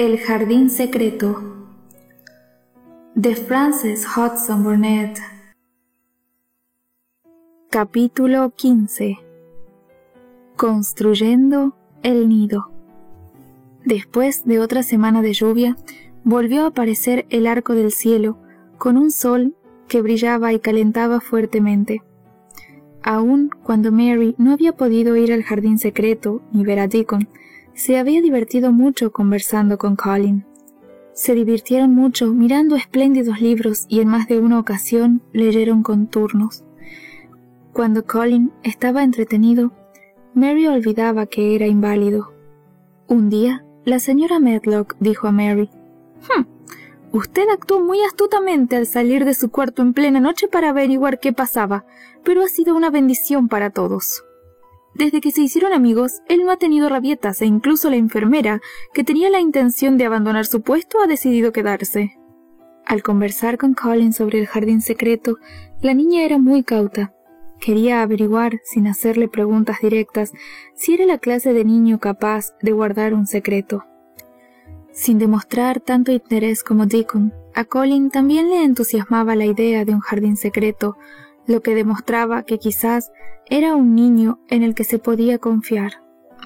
El jardín secreto de Frances Hodgson Burnett. Capítulo 15 Construyendo el nido. Después de otra semana de lluvia, volvió a aparecer el arco del cielo, con un sol que brillaba y calentaba fuertemente. Aun cuando Mary no había podido ir al jardín secreto ni ver a Deacon, se había divertido mucho conversando con Colin. Se divirtieron mucho mirando espléndidos libros y en más de una ocasión leyeron con turnos. Cuando Colin estaba entretenido, Mary olvidaba que era inválido. Un día, la señora Medlock dijo a Mary, hm, Usted actuó muy astutamente al salir de su cuarto en plena noche para averiguar qué pasaba, pero ha sido una bendición para todos. Desde que se hicieron amigos, él no ha tenido rabietas e incluso la enfermera, que tenía la intención de abandonar su puesto, ha decidido quedarse. Al conversar con Colin sobre el jardín secreto, la niña era muy cauta. Quería averiguar, sin hacerle preguntas directas, si era la clase de niño capaz de guardar un secreto. Sin demostrar tanto interés como Deacon, a Colin también le entusiasmaba la idea de un jardín secreto, lo que demostraba que quizás era un niño en el que se podía confiar.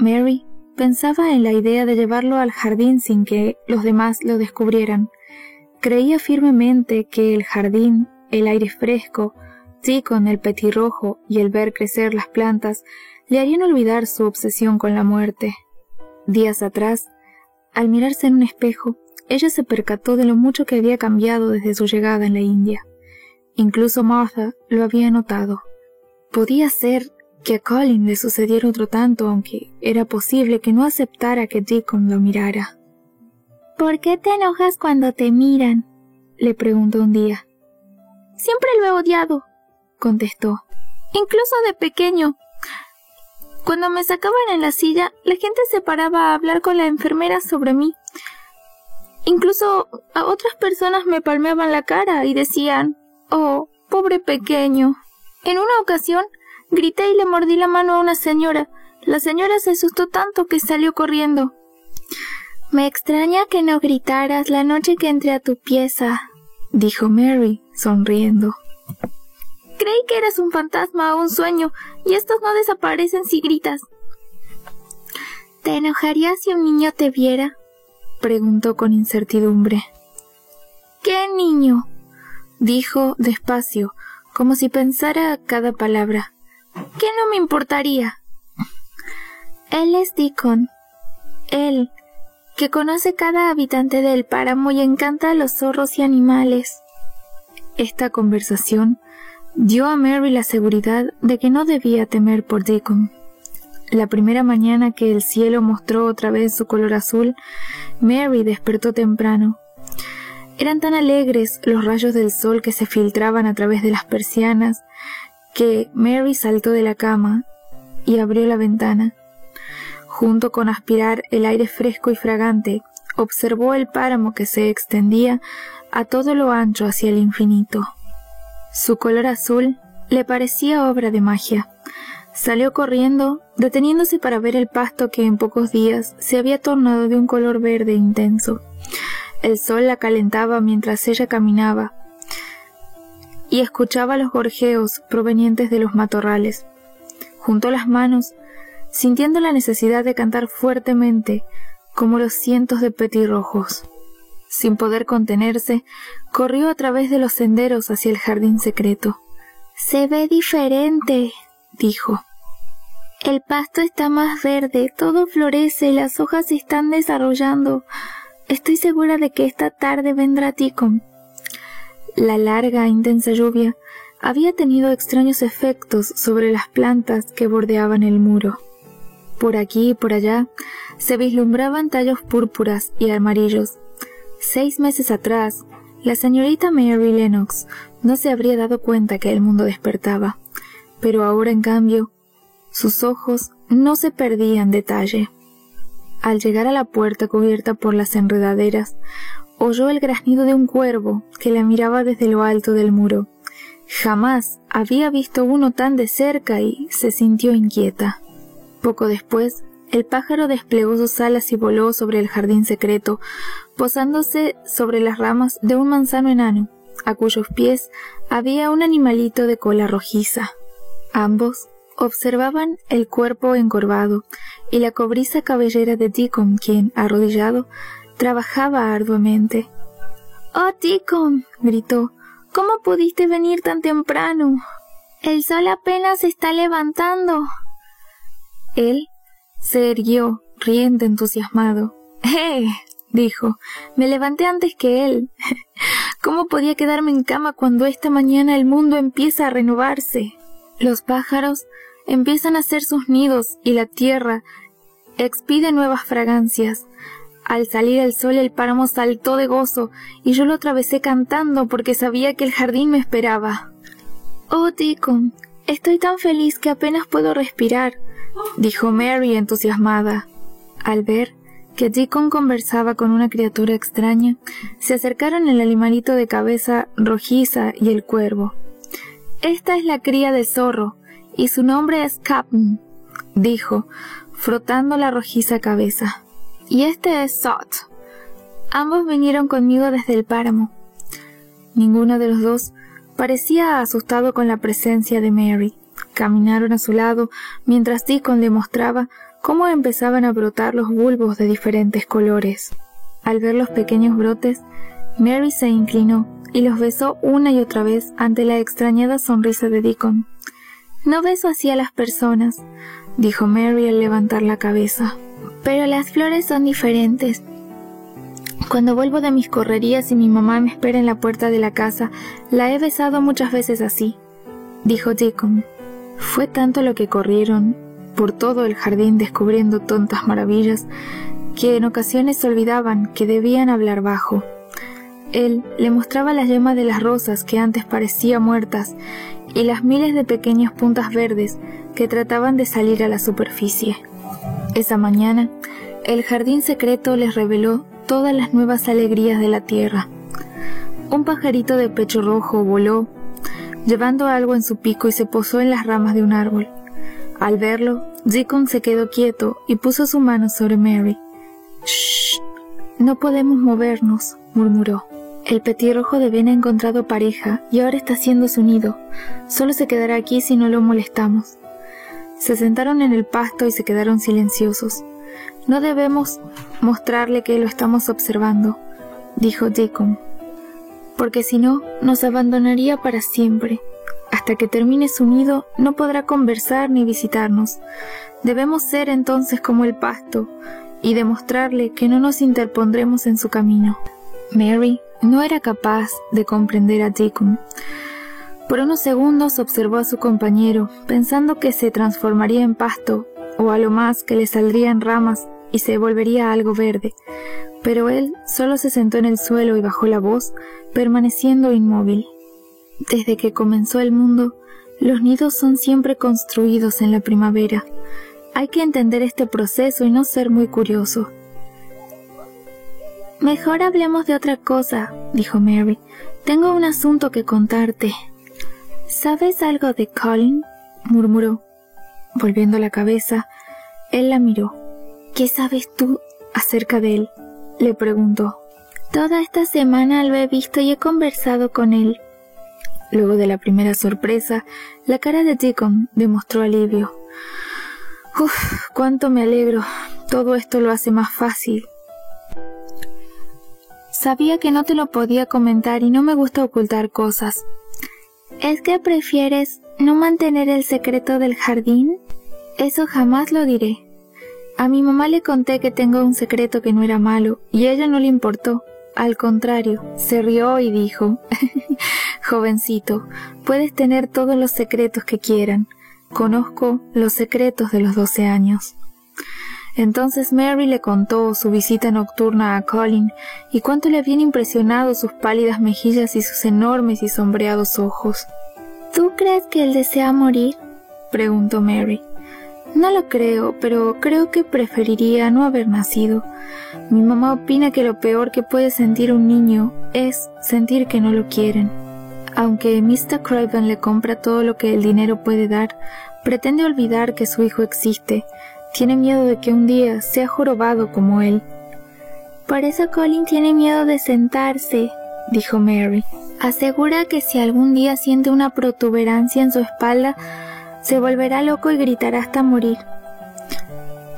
Mary pensaba en la idea de llevarlo al jardín sin que los demás lo descubrieran. Creía firmemente que el jardín, el aire fresco, sí con el petirrojo y el ver crecer las plantas, le harían olvidar su obsesión con la muerte. Días atrás, al mirarse en un espejo, ella se percató de lo mucho que había cambiado desde su llegada en la India. Incluso Martha lo había notado. Podía ser que a Colin le sucediera otro tanto, aunque era posible que no aceptara que Deacon lo mirara. ¿Por qué te enojas cuando te miran? le preguntó un día. Siempre lo he odiado, contestó. Incluso de pequeño. Cuando me sacaban en la silla, la gente se paraba a hablar con la enfermera sobre mí. Incluso a otras personas me palmeaban la cara y decían, Oh, pobre pequeño. En una ocasión, grité y le mordí la mano a una señora. La señora se asustó tanto que salió corriendo. Me extraña que no gritaras la noche que entré a tu pieza, dijo Mary, sonriendo. Creí que eras un fantasma o un sueño, y estos no desaparecen si gritas. ¿Te enojarías si un niño te viera? preguntó con incertidumbre. ¿Qué niño? Dijo despacio, como si pensara cada palabra. ¿Qué no me importaría? Él es Deacon. Él, que conoce cada habitante del páramo y encanta a los zorros y animales. Esta conversación dio a Mary la seguridad de que no debía temer por Deacon. La primera mañana que el cielo mostró otra vez su color azul, Mary despertó temprano eran tan alegres los rayos del sol que se filtraban a través de las persianas que Mary saltó de la cama y abrió la ventana. Junto con aspirar el aire fresco y fragante, observó el páramo que se extendía a todo lo ancho hacia el infinito. Su color azul le parecía obra de magia. Salió corriendo, deteniéndose para ver el pasto que en pocos días se había tornado de un color verde intenso. El sol la calentaba mientras ella caminaba y escuchaba los gorjeos provenientes de los matorrales. Juntó las manos, sintiendo la necesidad de cantar fuertemente como los cientos de petirrojos. Sin poder contenerse, corrió a través de los senderos hacia el jardín secreto. Se ve diferente, dijo. El pasto está más verde, todo florece, las hojas se están desarrollando. Estoy segura de que esta tarde vendrá Ticon. La larga, intensa lluvia había tenido extraños efectos sobre las plantas que bordeaban el muro. Por aquí y por allá se vislumbraban tallos púrpuras y amarillos. Seis meses atrás, la señorita Mary Lennox no se habría dado cuenta que el mundo despertaba, pero ahora en cambio, sus ojos no se perdían detalle. Al llegar a la puerta cubierta por las enredaderas, oyó el graznido de un cuervo que la miraba desde lo alto del muro. Jamás había visto uno tan de cerca y se sintió inquieta. Poco después, el pájaro desplegó sus alas y voló sobre el jardín secreto, posándose sobre las ramas de un manzano enano, a cuyos pies había un animalito de cola rojiza. Ambos observaban el cuerpo encorvado y la cobriza cabellera de Deacon, quien, arrodillado, trabajaba arduamente. Oh, Deacon, gritó, ¿cómo pudiste venir tan temprano? El sol apenas se está levantando. Él se erguió, riendo entusiasmado. ¡Eh! dijo. Me levanté antes que él. ¿Cómo podía quedarme en cama cuando esta mañana el mundo empieza a renovarse? Los pájaros empiezan a hacer sus nidos y la tierra expide nuevas fragancias. Al salir el sol el páramo saltó de gozo y yo lo atravesé cantando porque sabía que el jardín me esperaba. Oh, Deacon, estoy tan feliz que apenas puedo respirar, dijo Mary entusiasmada. Al ver que Deacon conversaba con una criatura extraña, se acercaron el animalito de cabeza rojiza y el cuervo. Esta es la cría de zorro, y su nombre es Cap'n, dijo, frotando la rojiza cabeza. Y este es Sot. Ambos vinieron conmigo desde el páramo. Ninguno de los dos parecía asustado con la presencia de Mary. Caminaron a su lado mientras Deacon le mostraba cómo empezaban a brotar los bulbos de diferentes colores. Al ver los pequeños brotes, Mary se inclinó y los besó una y otra vez ante la extrañada sonrisa de Deacon. No beso así a las personas, dijo Mary al levantar la cabeza. Pero las flores son diferentes. Cuando vuelvo de mis correrías y mi mamá me espera en la puerta de la casa, la he besado muchas veces así, dijo Deacon. Fue tanto lo que corrieron por todo el jardín descubriendo tontas maravillas que en ocasiones olvidaban que debían hablar bajo. Él le mostraba las yemas de las rosas que antes parecían muertas y las miles de pequeñas puntas verdes que trataban de salir a la superficie. Esa mañana, el jardín secreto les reveló todas las nuevas alegrías de la tierra. Un pajarito de pecho rojo voló llevando algo en su pico y se posó en las ramas de un árbol. Al verlo, Deacon se quedó quieto y puso su mano sobre Mary. Shh, no podemos movernos, murmuró. El petirrojo de Ben ha encontrado pareja y ahora está haciendo su nido. Solo se quedará aquí si no lo molestamos. Se sentaron en el pasto y se quedaron silenciosos. No debemos mostrarle que lo estamos observando, dijo Deacon porque si no, nos abandonaría para siempre. Hasta que termine su nido, no podrá conversar ni visitarnos. Debemos ser entonces como el pasto y demostrarle que no nos interpondremos en su camino. Mary no era capaz de comprender a Deacon. Por unos segundos observó a su compañero, pensando que se transformaría en pasto, o a lo más que le saldrían ramas y se volvería algo verde, pero él solo se sentó en el suelo y bajó la voz, permaneciendo inmóvil. Desde que comenzó el mundo, los nidos son siempre construidos en la primavera. Hay que entender este proceso y no ser muy curioso. Mejor hablemos de otra cosa, dijo Mary. Tengo un asunto que contarte. ¿Sabes algo de Colin? murmuró. Volviendo la cabeza, él la miró. ¿Qué sabes tú acerca de él? le preguntó. Toda esta semana lo he visto y he conversado con él. Luego de la primera sorpresa, la cara de Deacon demostró alivio. Uf, cuánto me alegro. Todo esto lo hace más fácil. Sabía que no te lo podía comentar y no me gusta ocultar cosas. ¿Es que prefieres no mantener el secreto del jardín? Eso jamás lo diré. A mi mamá le conté que tengo un secreto que no era malo y ella no le importó. Al contrario, se rió y dijo, Jovencito, puedes tener todos los secretos que quieran. Conozco los secretos de los doce años. Entonces Mary le contó su visita nocturna a Colin y cuánto le habían impresionado sus pálidas mejillas y sus enormes y sombreados ojos. ¿Tú crees que él desea morir? preguntó Mary. No lo creo, pero creo que preferiría no haber nacido. Mi mamá opina que lo peor que puede sentir un niño es sentir que no lo quieren. Aunque Mr. Craven le compra todo lo que el dinero puede dar, pretende olvidar que su hijo existe, Tiene miedo de que un día sea jorobado como él. Por eso Colin tiene miedo de sentarse, dijo Mary. Asegura que si algún día siente una protuberancia en su espalda, se volverá loco y gritará hasta morir.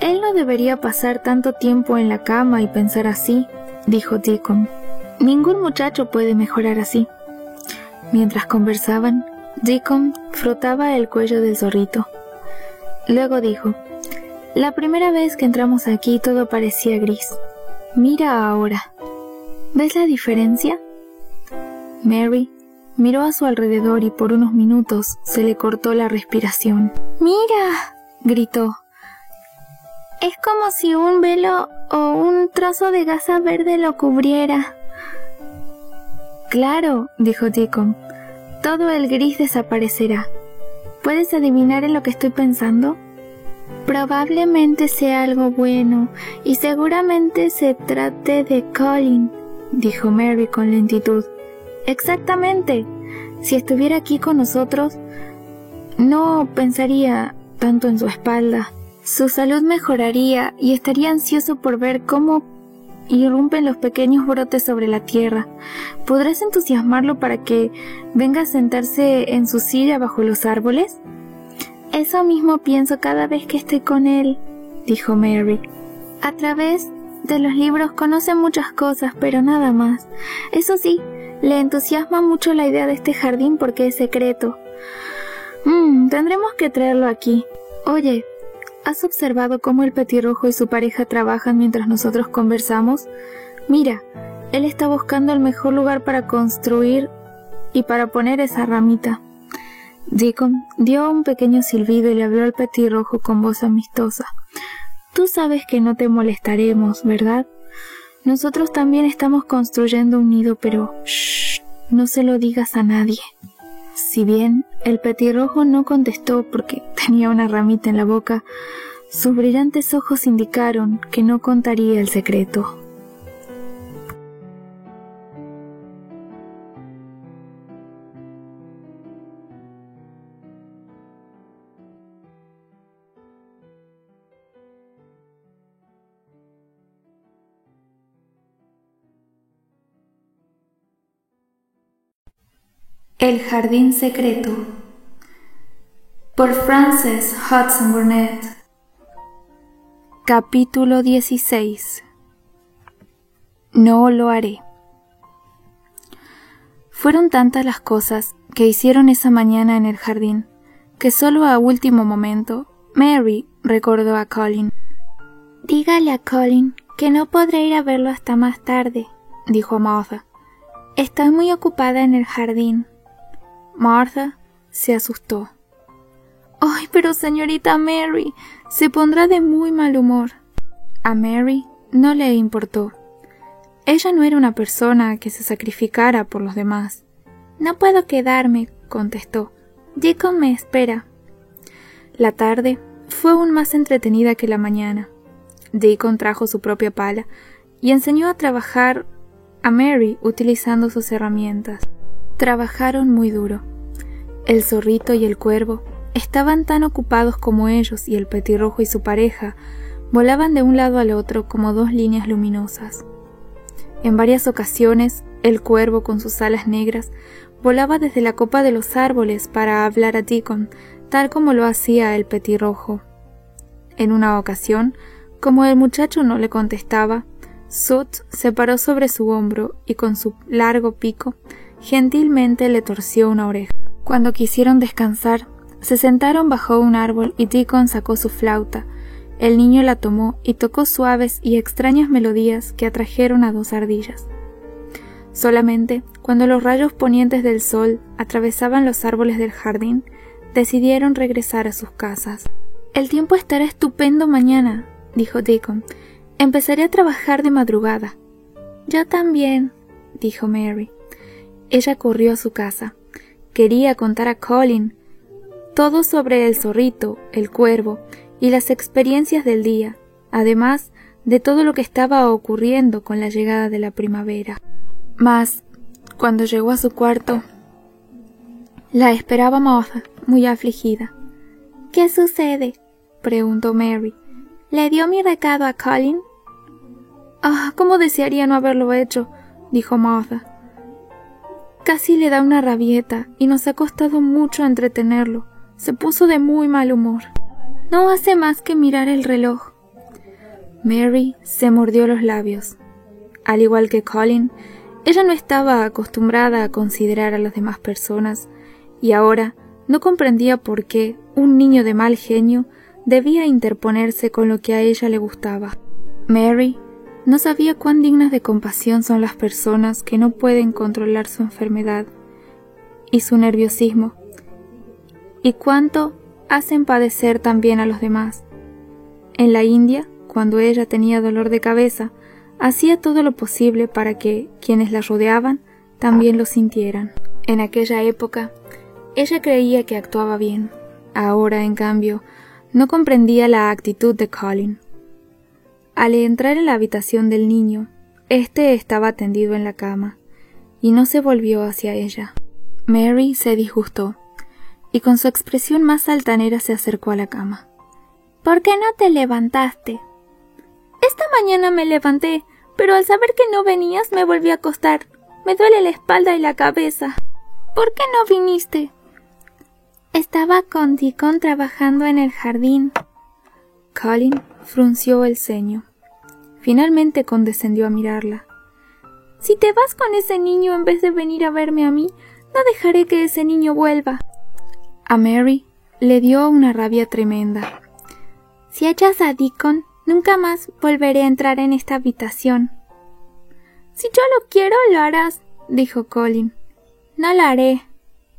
Él no debería pasar tanto tiempo en la cama y pensar así, dijo Deacon. Ningún muchacho puede mejorar así. Mientras conversaban, Deacon frotaba el cuello del zorrito. Luego dijo, La primera vez que entramos aquí todo parecía gris. Mira ahora. ¿Ves la diferencia? Mary miró a su alrededor y por unos minutos se le cortó la respiración. ¡Mira! gritó. Es como si un velo o un trozo de gasa verde lo cubriera. Claro, dijo Deacon. Todo el gris desaparecerá. ¿Puedes adivinar en lo que estoy pensando? Probablemente sea algo bueno y seguramente se trate de Colin, dijo Mary con lentitud. Exactamente. Si estuviera aquí con nosotros, no pensaría tanto en su espalda. Su salud mejoraría y estaría ansioso por ver cómo irrumpen los pequeños brotes sobre la tierra. ¿Podrás entusiasmarlo para que venga a sentarse en su silla bajo los árboles? Eso mismo pienso cada vez que estoy con él, dijo Mary. A través de los libros conoce muchas cosas, pero nada más. Eso sí, le entusiasma mucho la idea de este jardín porque es secreto. Mmm, tendremos que traerlo aquí. Oye, ¿has observado cómo el petirrojo y su pareja trabajan mientras nosotros conversamos? Mira, él está buscando el mejor lugar para construir y para poner esa ramita. Deacon dio un pequeño silbido y le habló al petirrojo con voz amistosa. Tú sabes que no te molestaremos, ¿verdad? Nosotros también estamos construyendo un nido, pero shh, no se lo digas a nadie. Si bien el petirrojo no contestó porque tenía una ramita en la boca, sus brillantes ojos indicaron que no contaría el secreto. El jardín secreto por Frances Hudson Burnett Capítulo 16 No lo haré. Fueron tantas las cosas que hicieron esa mañana en el jardín que solo a último momento Mary recordó a Colin. Dígale a Colin que no podré ir a verlo hasta más tarde, dijo Martha. Estoy muy ocupada en el jardín. Martha se asustó. Ay, pero señorita Mary, se pondrá de muy mal humor. A Mary no le importó. Ella no era una persona que se sacrificara por los demás. No puedo quedarme, contestó. Deacon me espera. La tarde fue aún más entretenida que la mañana. Deacon trajo su propia pala y enseñó a trabajar a Mary utilizando sus herramientas. Trabajaron muy duro. El zorrito y el cuervo estaban tan ocupados como ellos y el petirrojo y su pareja volaban de un lado al otro como dos líneas luminosas. En varias ocasiones, el cuervo con sus alas negras volaba desde la copa de los árboles para hablar a Deacon, tal como lo hacía el petirrojo. En una ocasión, como el muchacho no le contestaba, Soot se paró sobre su hombro y con su largo pico Gentilmente le torció una oreja. Cuando quisieron descansar, se sentaron bajo un árbol y Deacon sacó su flauta. El niño la tomó y tocó suaves y extrañas melodías que atrajeron a dos ardillas. Solamente cuando los rayos ponientes del sol atravesaban los árboles del jardín, decidieron regresar a sus casas. El tiempo estará estupendo mañana, dijo Deacon. Empezaré a trabajar de madrugada. Yo también, dijo Mary. Ella corrió a su casa. Quería contar a Colin todo sobre el zorrito, el cuervo y las experiencias del día, además de todo lo que estaba ocurriendo con la llegada de la primavera. Mas, cuando llegó a su cuarto, la esperaba Martha, muy afligida. ¿Qué sucede? preguntó Mary. ¿Le dio mi recado a Colin? Ah, cómo desearía no haberlo hecho, dijo Martha. Casi le da una rabieta y nos ha costado mucho entretenerlo. Se puso de muy mal humor. No hace más que mirar el reloj. Mary se mordió los labios. Al igual que Colin, ella no estaba acostumbrada a considerar a las demás personas y ahora no comprendía por qué un niño de mal genio debía interponerse con lo que a ella le gustaba. Mary no sabía cuán dignas de compasión son las personas que no pueden controlar su enfermedad y su nerviosismo, y cuánto hacen padecer también a los demás. En la India, cuando ella tenía dolor de cabeza, hacía todo lo posible para que quienes la rodeaban también lo sintieran. En aquella época, ella creía que actuaba bien. Ahora, en cambio, no comprendía la actitud de Colin. Al entrar en la habitación del niño, éste estaba tendido en la cama, y no se volvió hacia ella. Mary se disgustó, y con su expresión más altanera se acercó a la cama. ¿Por qué no te levantaste? Esta mañana me levanté, pero al saber que no venías me volví a acostar. Me duele la espalda y la cabeza. ¿Por qué no viniste? Estaba con Deacon trabajando en el jardín. Colin frunció el ceño. Finalmente condescendió a mirarla. Si te vas con ese niño en vez de venir a verme a mí, no dejaré que ese niño vuelva. A Mary le dio una rabia tremenda. Si echas a Deacon, nunca más volveré a entrar en esta habitación. Si yo lo quiero, lo harás, dijo Colin. No lo haré,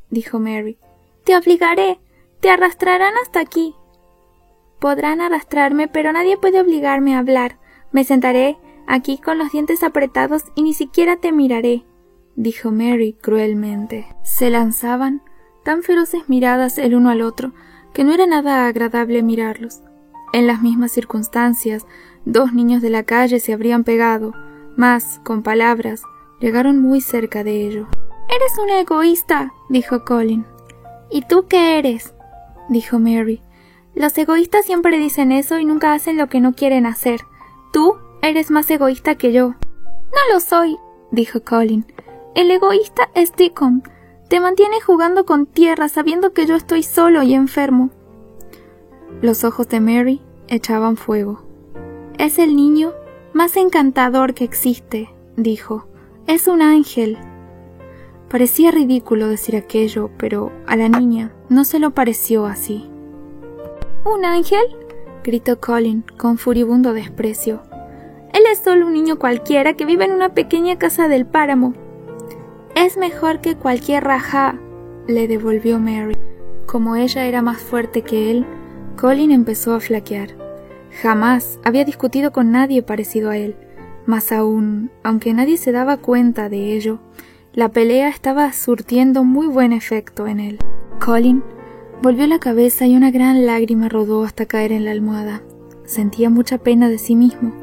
dijo Mary. Te obligaré. Te arrastrarán hasta aquí. Podrán arrastrarme, pero nadie puede obligarme a hablar. Me sentaré aquí con los dientes apretados y ni siquiera te miraré, dijo Mary cruelmente. Se lanzaban tan feroces miradas el uno al otro que no era nada agradable mirarlos. En las mismas circunstancias, dos niños de la calle se habrían pegado, mas, con palabras, llegaron muy cerca de ello. Eres un egoísta, dijo Colin. ¿Y tú qué eres? dijo Mary. Los egoístas siempre dicen eso y nunca hacen lo que no quieren hacer. Tú eres más egoísta que yo. No lo soy, dijo Colin. El egoísta es Deacon. Te mantiene jugando con tierra sabiendo que yo estoy solo y enfermo. Los ojos de Mary echaban fuego. Es el niño más encantador que existe, dijo. Es un ángel. Parecía ridículo decir aquello, pero a la niña no se lo pareció así. ¿Un ángel? Gritó Colin con furibundo desprecio. Él es solo un niño cualquiera que vive en una pequeña casa del páramo. Es mejor que cualquier raja, le devolvió Mary. Como ella era más fuerte que él, Colin empezó a flaquear. Jamás había discutido con nadie parecido a él, mas aún, aunque nadie se daba cuenta de ello, la pelea estaba surtiendo muy buen efecto en él. Colin Volvió la cabeza y una gran lágrima rodó hasta caer en la almohada. Sentía mucha pena de sí mismo.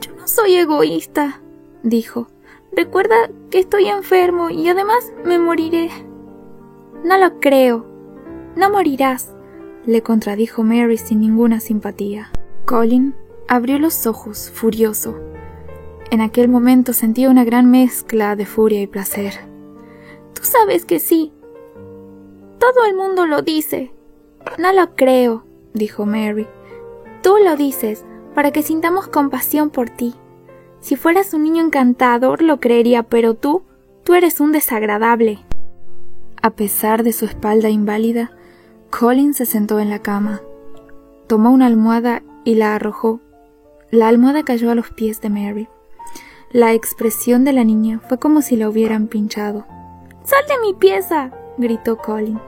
Yo no soy egoísta, dijo. Recuerda que estoy enfermo y además me moriré. No lo creo. No morirás, le contradijo Mary sin ninguna simpatía. Colin abrió los ojos, furioso. En aquel momento sentía una gran mezcla de furia y placer. Tú sabes que sí, todo el mundo lo dice. No lo creo, dijo Mary. Tú lo dices, para que sintamos compasión por ti. Si fueras un niño encantador lo creería, pero tú, tú eres un desagradable. A pesar de su espalda inválida, Colin se sentó en la cama. Tomó una almohada y la arrojó. La almohada cayó a los pies de Mary. La expresión de la niña fue como si la hubieran pinchado. ¡Sal de mi pieza! gritó Colin.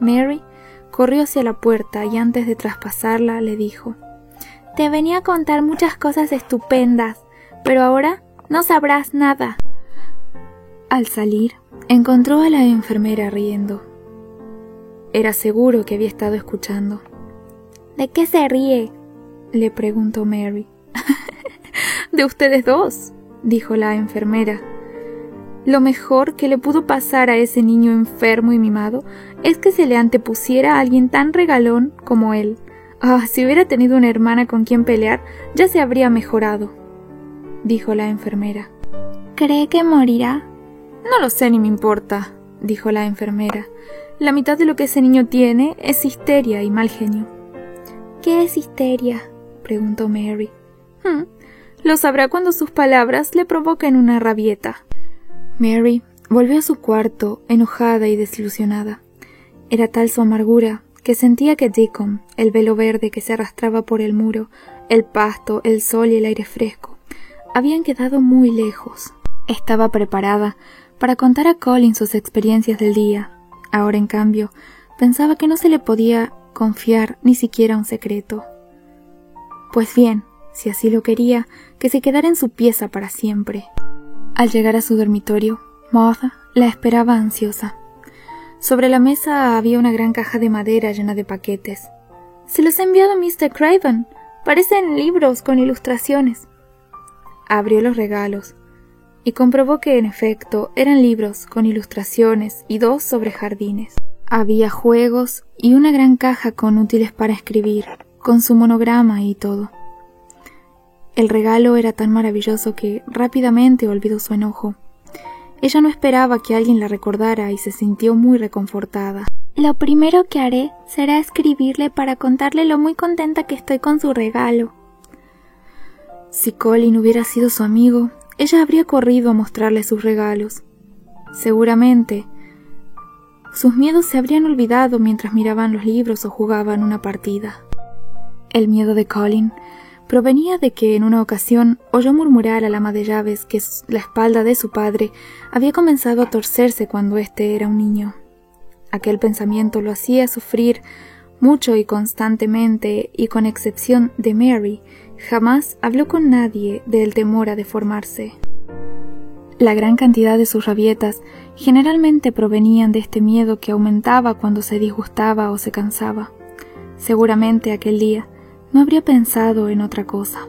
Mary corrió hacia la puerta y antes de traspasarla le dijo Te venía a contar muchas cosas estupendas, pero ahora no sabrás nada. Al salir, encontró a la enfermera riendo. Era seguro que había estado escuchando. ¿De qué se ríe? le preguntó Mary. de ustedes dos, dijo la enfermera. Lo mejor que le pudo pasar a ese niño enfermo y mimado es que se le antepusiera a alguien tan regalón como él, Ah, si hubiera tenido una hermana con quien pelear, ya se habría mejorado, dijo la enfermera. ¿Cree que morirá? No lo sé ni me importa, dijo la enfermera. La mitad de lo que ese niño tiene es histeria y mal genio. ¿Qué es histeria? preguntó Mary. Hmm, lo sabrá cuando sus palabras le provoquen una rabieta. Mary volvió a su cuarto, enojada y desilusionada. Era tal su amargura que sentía que Deacon, el velo verde que se arrastraba por el muro, el pasto, el sol y el aire fresco, habían quedado muy lejos. Estaba preparada para contar a Colin sus experiencias del día. Ahora, en cambio, pensaba que no se le podía confiar ni siquiera un secreto. Pues bien, si así lo quería, que se quedara en su pieza para siempre. Al llegar a su dormitorio, Martha la esperaba ansiosa. Sobre la mesa había una gran caja de madera llena de paquetes. Se los ha enviado Mr. Craven. Parecen libros con ilustraciones. Abrió los regalos y comprobó que en efecto eran libros con ilustraciones y dos sobre jardines. Había juegos y una gran caja con útiles para escribir, con su monograma y todo. El regalo era tan maravilloso que rápidamente olvidó su enojo. Ella no esperaba que alguien la recordara y se sintió muy reconfortada. Lo primero que haré será escribirle para contarle lo muy contenta que estoy con su regalo. Si Colin hubiera sido su amigo, ella habría corrido a mostrarle sus regalos. Seguramente, sus miedos se habrían olvidado mientras miraban los libros o jugaban una partida. El miedo de Colin provenía de que en una ocasión oyó murmurar al ama de llaves que la espalda de su padre había comenzado a torcerse cuando éste era un niño. Aquel pensamiento lo hacía sufrir mucho y constantemente, y con excepción de Mary, Jamás habló con nadie del temor a deformarse. La gran cantidad de sus rabietas generalmente provenían de este miedo que aumentaba cuando se disgustaba o se cansaba. Seguramente aquel día no habría pensado en otra cosa.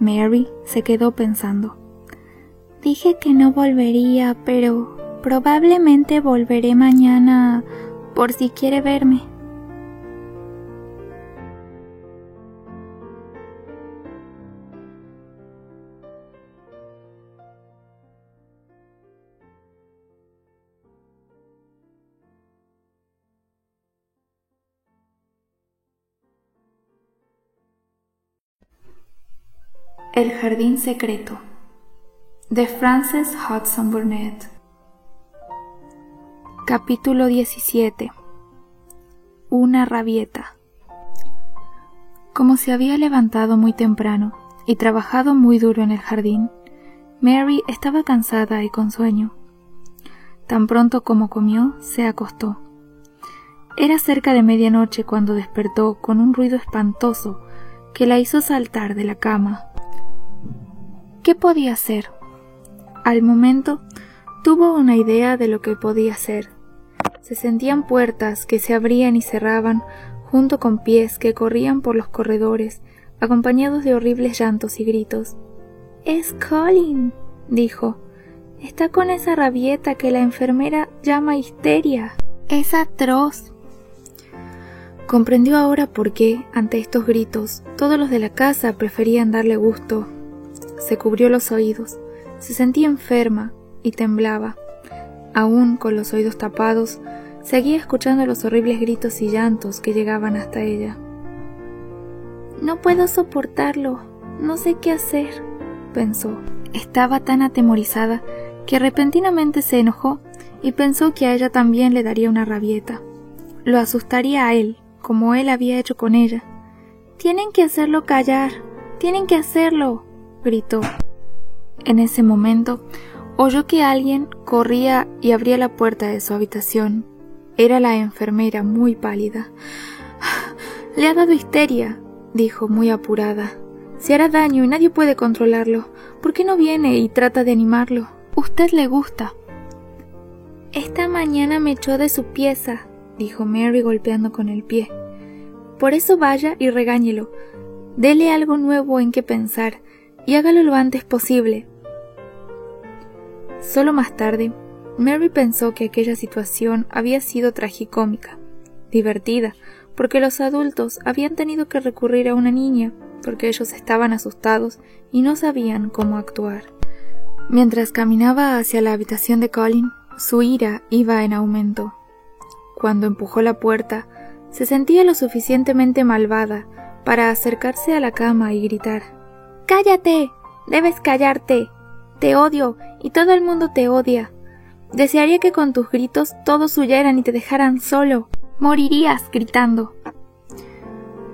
Mary se quedó pensando. Dije que no volvería, pero probablemente volveré mañana por si quiere verme. El jardín secreto de Frances Hudson Burnett Capítulo 17 Una rabieta Como se había levantado muy temprano y trabajado muy duro en el jardín, Mary estaba cansada y con sueño. Tan pronto como comió, se acostó. Era cerca de medianoche cuando despertó con un ruido espantoso que la hizo saltar de la cama ¿Qué podía hacer? Al momento tuvo una idea de lo que podía hacer. Se sentían puertas que se abrían y cerraban junto con pies que corrían por los corredores, acompañados de horribles llantos y gritos. Es Colin, dijo. Está con esa rabieta que la enfermera llama histeria. Es atroz. Comprendió ahora por qué, ante estos gritos, todos los de la casa preferían darle gusto se cubrió los oídos, se sentía enferma y temblaba. Aún con los oídos tapados, seguía escuchando los horribles gritos y llantos que llegaban hasta ella. No puedo soportarlo, no sé qué hacer, pensó. Estaba tan atemorizada que repentinamente se enojó y pensó que a ella también le daría una rabieta. Lo asustaría a él, como él había hecho con ella. Tienen que hacerlo callar, tienen que hacerlo, gritó. En ese momento oyó que alguien corría y abría la puerta de su habitación. Era la enfermera muy pálida. Le ha dado histeria, dijo muy apurada. Se hará daño y nadie puede controlarlo. ¿Por qué no viene y trata de animarlo? Usted le gusta. Esta mañana me echó de su pieza, dijo Mary golpeando con el pie. Por eso vaya y regáñelo. Dele algo nuevo en que pensar y hágalo lo antes posible. Solo más tarde, Mary pensó que aquella situación había sido tragicómica, divertida, porque los adultos habían tenido que recurrir a una niña, porque ellos estaban asustados y no sabían cómo actuar. Mientras caminaba hacia la habitación de Colin, su ira iba en aumento. Cuando empujó la puerta, se sentía lo suficientemente malvada para acercarse a la cama y gritar Cállate. Debes callarte. Te odio y todo el mundo te odia. Desearía que con tus gritos todos huyeran y te dejaran solo. Morirías gritando.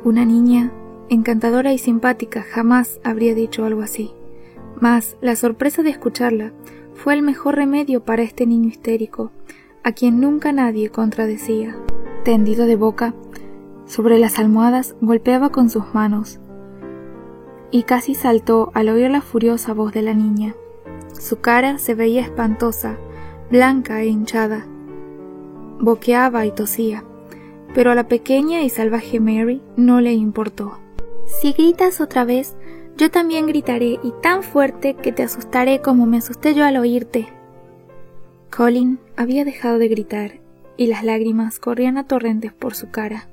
Una niña, encantadora y simpática, jamás habría dicho algo así. Mas la sorpresa de escucharla fue el mejor remedio para este niño histérico, a quien nunca nadie contradecía. Tendido de boca, sobre las almohadas golpeaba con sus manos, y casi saltó al oír la furiosa voz de la niña. Su cara se veía espantosa, blanca e hinchada. Boqueaba y tosía, pero a la pequeña y salvaje Mary no le importó. Si gritas otra vez, yo también gritaré y tan fuerte que te asustaré como me asusté yo al oírte. Colin había dejado de gritar y las lágrimas corrían a torrentes por su cara.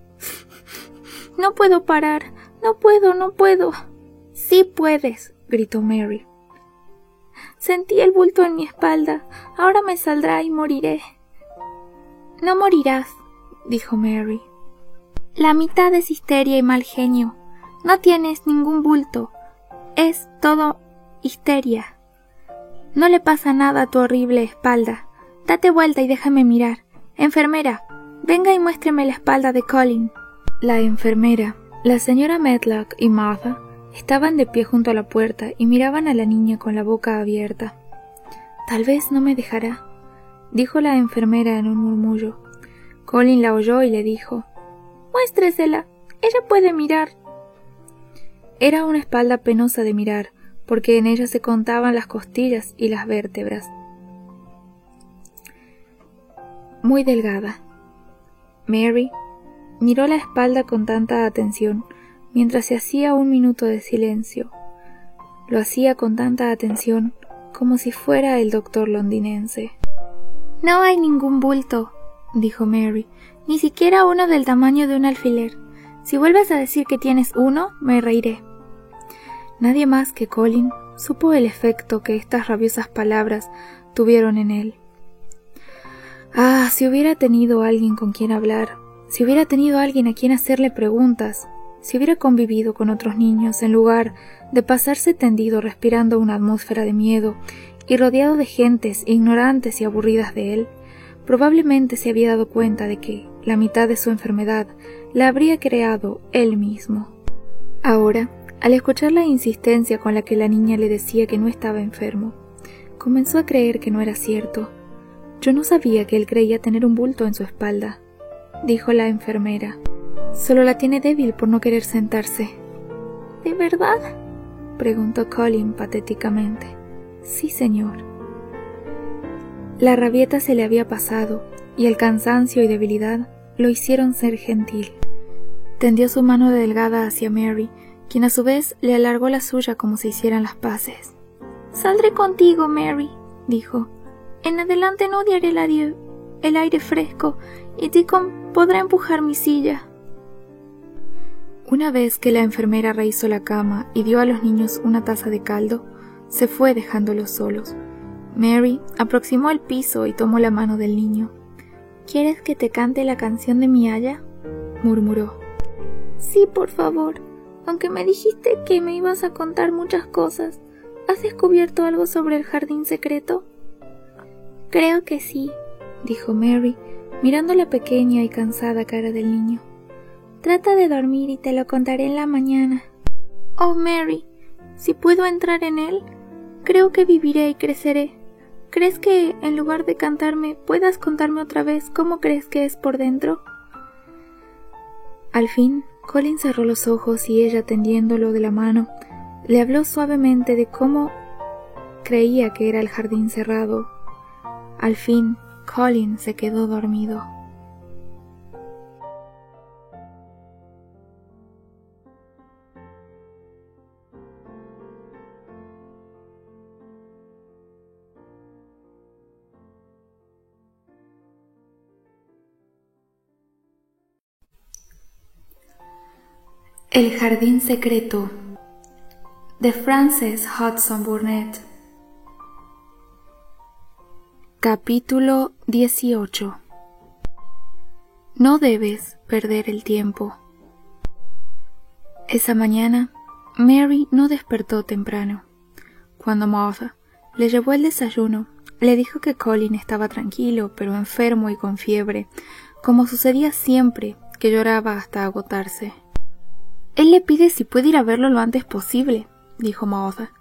No puedo parar, no puedo, no puedo. Sí puedes, gritó Mary. Sentí el bulto en mi espalda. Ahora me saldrá y moriré. No morirás, dijo Mary. La mitad es histeria y mal genio. No tienes ningún bulto. Es todo histeria. No le pasa nada a tu horrible espalda. Date vuelta y déjame mirar. Enfermera, venga y muéstreme la espalda de Colin. La enfermera, la señora Medlock y Martha estaban de pie junto a la puerta y miraban a la niña con la boca abierta. Tal vez no me dejará, dijo la enfermera en un murmullo. Colin la oyó y le dijo Muéstresela. Ella puede mirar. Era una espalda penosa de mirar, porque en ella se contaban las costillas y las vértebras. Muy delgada. Mary miró la espalda con tanta atención mientras se hacía un minuto de silencio. Lo hacía con tanta atención como si fuera el doctor londinense. No hay ningún bulto, dijo Mary, ni siquiera uno del tamaño de un alfiler. Si vuelves a decir que tienes uno, me reiré. Nadie más que Colin supo el efecto que estas rabiosas palabras tuvieron en él. Ah, si hubiera tenido alguien con quien hablar, si hubiera tenido alguien a quien hacerle preguntas, si hubiera convivido con otros niños en lugar de pasarse tendido respirando una atmósfera de miedo y rodeado de gentes ignorantes y aburridas de él, probablemente se había dado cuenta de que la mitad de su enfermedad la habría creado él mismo. Ahora, al escuchar la insistencia con la que la niña le decía que no estaba enfermo, comenzó a creer que no era cierto. Yo no sabía que él creía tener un bulto en su espalda, dijo la enfermera. Solo la tiene débil por no querer sentarse. ¿De verdad? preguntó Colin patéticamente. Sí, señor. La rabieta se le había pasado, y el cansancio y debilidad lo hicieron ser gentil. Tendió su mano delgada hacia Mary, quien a su vez le alargó la suya como si hicieran las paces. Saldré contigo, Mary, dijo. En adelante no odiaré el, aire fresco y Deacon podrá empujar mi silla. Una vez que la enfermera rehizo la cama y dio a los niños una taza de caldo, se fue dejándolos solos. Mary aproximó el piso y tomó la mano del niño. ¿Quieres que te cante la canción de mi haya? murmuró. Sí, por favor. Aunque me dijiste que me ibas a contar muchas cosas, ¿has descubierto algo sobre el jardín secreto? Creo que sí, dijo Mary, mirando la pequeña y cansada cara del niño. Trata de dormir y te lo contaré en la mañana. Oh, Mary, si puedo entrar en él, creo que viviré y creceré. ¿Crees que, en lugar de cantarme, puedas contarme otra vez cómo crees que es por dentro? Al fin, Colin cerró los ojos y ella, tendiéndolo de la mano, le habló suavemente de cómo creía que era el jardín cerrado. Al fin, Colin se quedó dormido. El jardín secreto de Frances Hudson Burnett Capítulo 18 No debes perder el tiempo. Esa mañana, Mary no despertó temprano. Cuando Martha le llevó el desayuno, le dijo que Colin estaba tranquilo, pero enfermo y con fiebre, como sucedía siempre que lloraba hasta agotarse. Él le pide si puede ir a verlo lo antes posible, dijo Martha.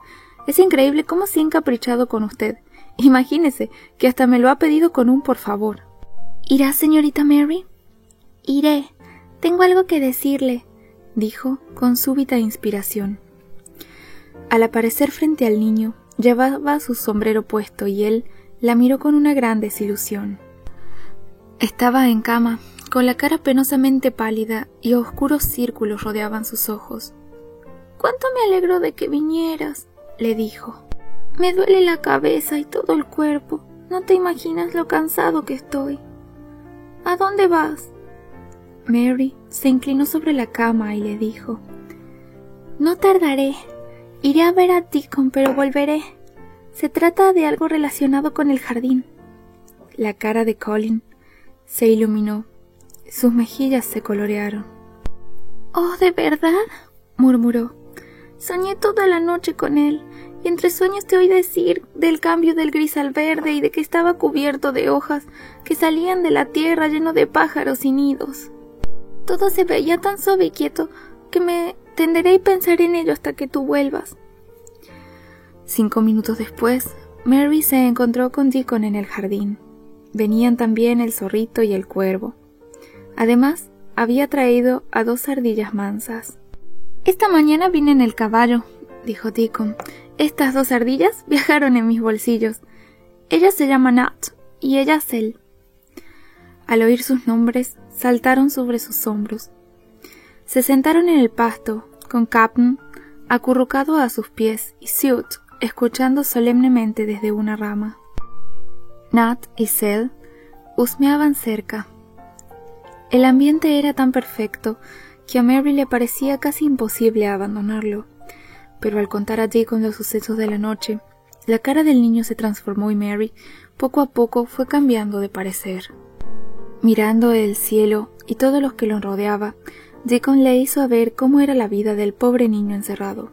Es increíble cómo se ha encaprichado con usted. Imagínese que hasta me lo ha pedido con un por favor. ¿Irá, señorita Mary? Iré. Tengo algo que decirle, dijo con súbita inspiración. Al aparecer frente al niño, llevaba su sombrero puesto y él la miró con una gran desilusión. Estaba en cama, con la cara penosamente pálida y oscuros círculos rodeaban sus ojos. Cuánto me alegro de que vinieras, le dijo. Me duele la cabeza y todo el cuerpo. No te imaginas lo cansado que estoy. ¿A dónde vas? Mary se inclinó sobre la cama y le dijo No tardaré. Iré a ver a Deacon, pero volveré. Se trata de algo relacionado con el jardín. La cara de Colin se iluminó sus mejillas se colorearon. Oh, ¿de verdad? murmuró. Soñé toda la noche con él, y entre sueños te oí decir del cambio del gris al verde y de que estaba cubierto de hojas que salían de la tierra lleno de pájaros y nidos. Todo se veía tan suave y quieto que me tenderé y pensaré en ello hasta que tú vuelvas. Cinco minutos después, Mary se encontró con Deacon en el jardín. Venían también el zorrito y el cuervo. Además, había traído a dos ardillas mansas. Esta mañana vine en el caballo, dijo Deacon. Estas dos ardillas viajaron en mis bolsillos. Ella se llama Nat y ella Cell. Al oír sus nombres, saltaron sobre sus hombros. Se sentaron en el pasto, con Captain acurrucado a sus pies y Suit escuchando solemnemente desde una rama. Nat y Cell husmeaban cerca, el ambiente era tan perfecto que a Mary le parecía casi imposible abandonarlo. Pero al contar a con los sucesos de la noche, la cara del niño se transformó y Mary, poco a poco, fue cambiando de parecer. Mirando el cielo y todos los que lo rodeaba, Deacon le hizo ver cómo era la vida del pobre niño encerrado.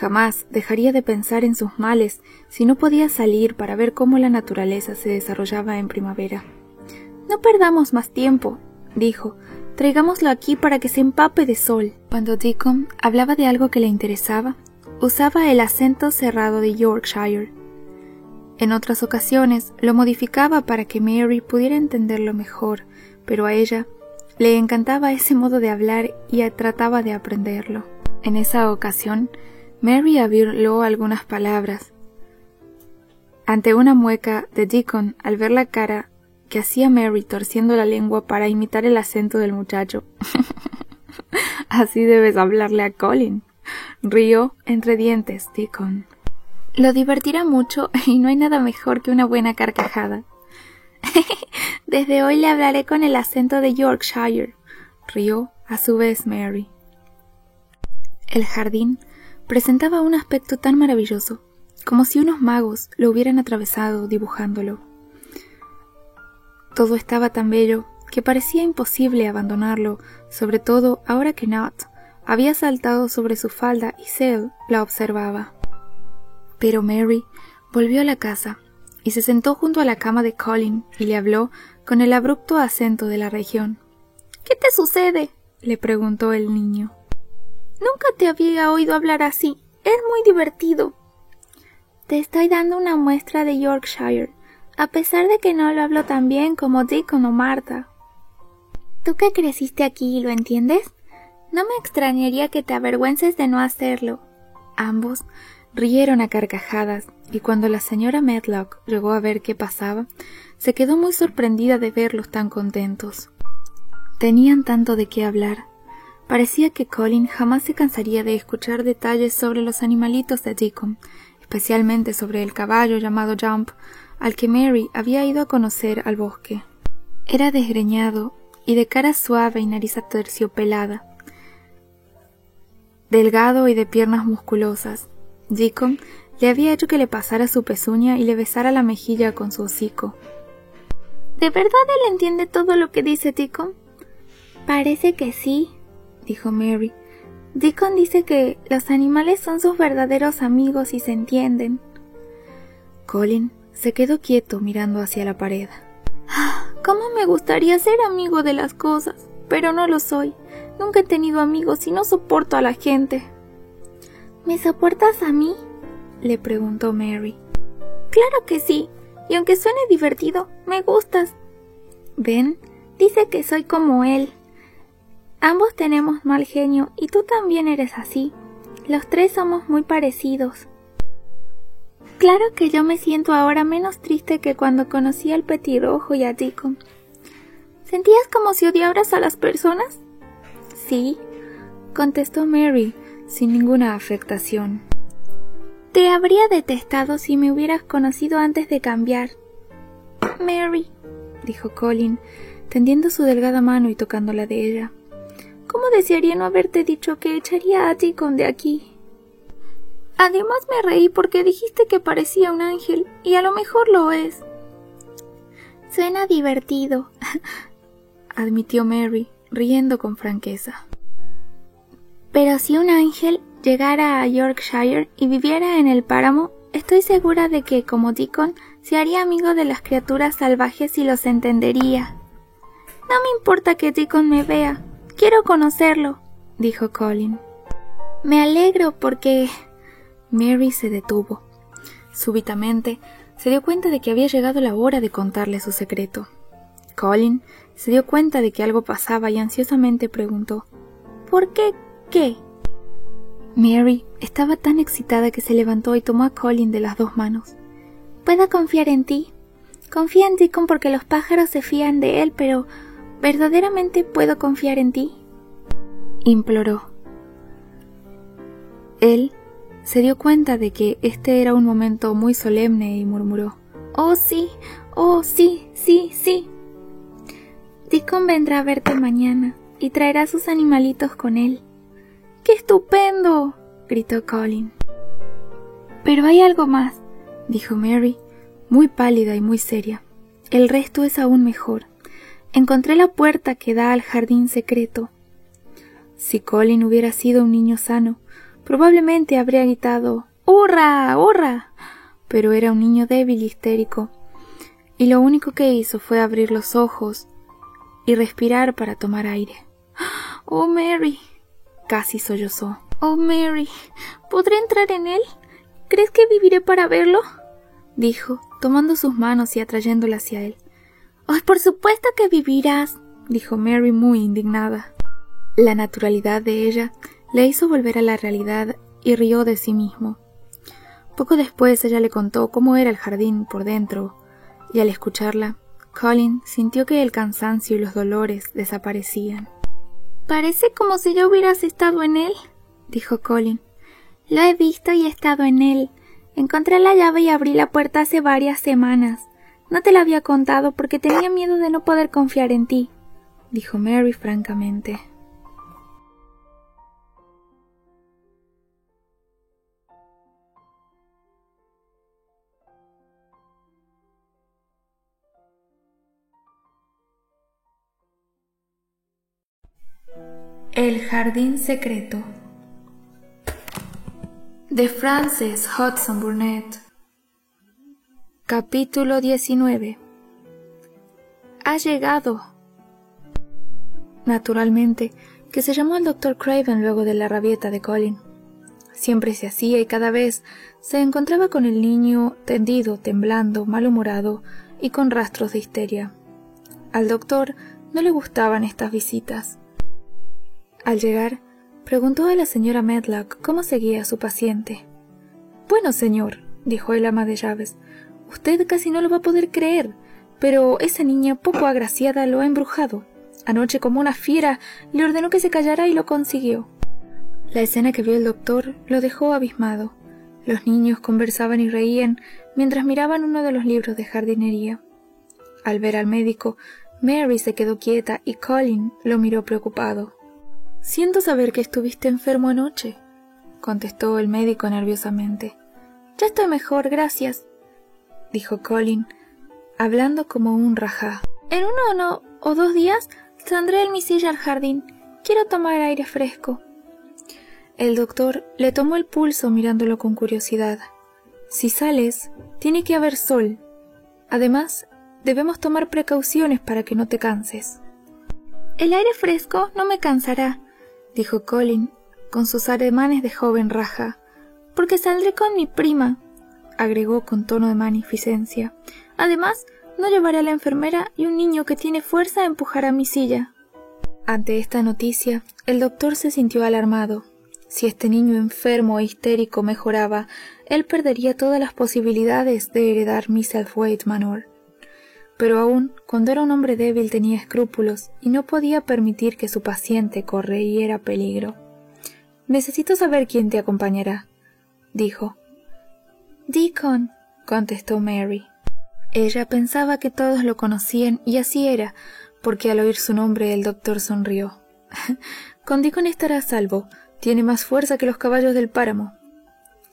Jamás dejaría de pensar en sus males si no podía salir para ver cómo la naturaleza se desarrollaba en primavera. No perdamos más tiempo, dijo, traigámoslo aquí para que se empape de sol. Cuando Deacon hablaba de algo que le interesaba, usaba el acento cerrado de Yorkshire. En otras ocasiones lo modificaba para que Mary pudiera entenderlo mejor, pero a ella le encantaba ese modo de hablar y trataba de aprenderlo. En esa ocasión, Mary habló algunas palabras. Ante una mueca de Deacon, al ver la cara que hacía Mary torciendo la lengua para imitar el acento del muchacho. Así debes hablarle a Colin. Río entre dientes, Deacon. Lo divertirá mucho y no hay nada mejor que una buena carcajada. Desde hoy le hablaré con el acento de Yorkshire. Rió a su vez Mary. El jardín presentaba un aspecto tan maravilloso, como si unos magos lo hubieran atravesado dibujándolo. Todo estaba tan bello que parecía imposible abandonarlo, sobre todo ahora que Nat había saltado sobre su falda y Sel la observaba. Pero Mary volvió a la casa y se sentó junto a la cama de Colin y le habló con el abrupto acento de la región. ¿Qué te sucede? le preguntó el niño. Nunca te había oído hablar así. Es muy divertido. Te estoy dando una muestra de Yorkshire a pesar de que no lo hablo tan bien como Deacon o Marta. Tú que creciste aquí, ¿lo entiendes? No me extrañaría que te avergüences de no hacerlo. Ambos rieron a carcajadas, y cuando la señora Medlock llegó a ver qué pasaba, se quedó muy sorprendida de verlos tan contentos. Tenían tanto de qué hablar. Parecía que Colin jamás se cansaría de escuchar detalles sobre los animalitos de Deacon, especialmente sobre el caballo llamado Jump, al que Mary había ido a conocer al bosque. Era desgreñado y de cara suave y nariz aterciopelada. delgado y de piernas musculosas. Deacon le había hecho que le pasara su pezuña y le besara la mejilla con su hocico. ¿De verdad él entiende todo lo que dice Deacon? Parece que sí, dijo Mary. Deacon dice que los animales son sus verdaderos amigos y se entienden. Colin se quedó quieto mirando hacia la pared. ¿Cómo me gustaría ser amigo de las cosas? Pero no lo soy. Nunca he tenido amigos y no soporto a la gente. ¿Me soportas a mí? le preguntó Mary. Claro que sí, y aunque suene divertido, me gustas. ¿Ven? Dice que soy como él. Ambos tenemos mal genio y tú también eres así. Los tres somos muy parecidos. Claro que yo me siento ahora menos triste que cuando conocí al petirrojo y a Deacon. ¿Sentías como si odiaras a las personas? Sí, contestó Mary, sin ninguna afectación. Te habría detestado si me hubieras conocido antes de cambiar. Mary, dijo Colin, tendiendo su delgada mano y tocándola de ella. ¿Cómo desearía no haberte dicho que echaría a Deacon de aquí? Además me reí porque dijiste que parecía un ángel, y a lo mejor lo es. Suena divertido, admitió Mary, riendo con franqueza. Pero si un ángel llegara a Yorkshire y viviera en el páramo, estoy segura de que, como Deacon, se haría amigo de las criaturas salvajes y los entendería. No me importa que Deacon me vea. Quiero conocerlo, dijo Colin. Me alegro porque Mary se detuvo. Súbitamente se dio cuenta de que había llegado la hora de contarle su secreto. Colin se dio cuenta de que algo pasaba y ansiosamente preguntó ¿Por qué qué? Mary estaba tan excitada que se levantó y tomó a Colin de las dos manos. Puedo confiar en ti. Confía en Deacon porque los pájaros se fían de él, pero ¿verdaderamente puedo confiar en ti? imploró. Él se dio cuenta de que este era un momento muy solemne y murmuró Oh sí, oh sí, sí, sí. Deacon vendrá a verte mañana y traerá sus animalitos con él. ¡Qué estupendo! gritó Colin. Pero hay algo más, dijo Mary, muy pálida y muy seria. El resto es aún mejor. Encontré la puerta que da al jardín secreto. Si Colin hubiera sido un niño sano, Probablemente habría gritado ¡Hurra! ¡Hurra! Pero era un niño débil y histérico, y lo único que hizo fue abrir los ojos y respirar para tomar aire. ¡Oh, Mary! casi sollozó. ¡Oh, Mary! ¿Podré entrar en él? ¿Crees que viviré para verlo? dijo, tomando sus manos y atrayéndola hacia él. ¡Oh, por supuesto que vivirás! dijo Mary muy indignada. La naturalidad de ella le hizo volver a la realidad y rió de sí mismo. Poco después ella le contó cómo era el jardín por dentro, y al escucharla, Colin sintió que el cansancio y los dolores desaparecían. Parece como si yo hubieras estado en él, dijo Colin. Lo he visto y he estado en él. Encontré la llave y abrí la puerta hace varias semanas. No te la había contado porque tenía miedo de no poder confiar en ti, dijo Mary francamente. El jardín secreto de Frances Hudson Burnett Capítulo 19 Ha llegado. Naturalmente, que se llamó al doctor Craven luego de la rabieta de Colin. Siempre se hacía y cada vez se encontraba con el niño tendido, temblando, malhumorado y con rastros de histeria. Al doctor no le gustaban estas visitas. Al llegar, preguntó a la señora Medlock cómo seguía a su paciente. Bueno, señor, dijo el ama de llaves, usted casi no lo va a poder creer, pero esa niña poco agraciada lo ha embrujado. Anoche, como una fiera, le ordenó que se callara y lo consiguió. La escena que vio el doctor lo dejó abismado. Los niños conversaban y reían mientras miraban uno de los libros de jardinería. Al ver al médico, Mary se quedó quieta y Colin lo miró preocupado. Siento saber que estuviste enfermo anoche, contestó el médico nerviosamente. Ya estoy mejor, gracias, dijo Colin, hablando como un rajá. En uno o dos días saldré en mi silla al jardín. Quiero tomar aire fresco. El doctor le tomó el pulso mirándolo con curiosidad. Si sales, tiene que haber sol. Además, debemos tomar precauciones para que no te canses. El aire fresco no me cansará, dijo Colin, con sus ademanes de joven raja, porque saldré con mi prima, agregó con tono de magnificencia. Además, no llevaré a la enfermera y un niño que tiene fuerza empujará mi silla. Ante esta noticia, el doctor se sintió alarmado. Si este niño enfermo e histérico mejoraba, él perdería todas las posibilidades de heredar Misselthwaite Manor. Pero aún, cuando era un hombre débil, tenía escrúpulos y no podía permitir que su paciente corriera peligro. Necesito saber quién te acompañará, dijo. Deacon, contestó Mary. Ella pensaba que todos lo conocían y así era, porque al oír su nombre el doctor sonrió. Con Deacon estará a salvo, tiene más fuerza que los caballos del páramo.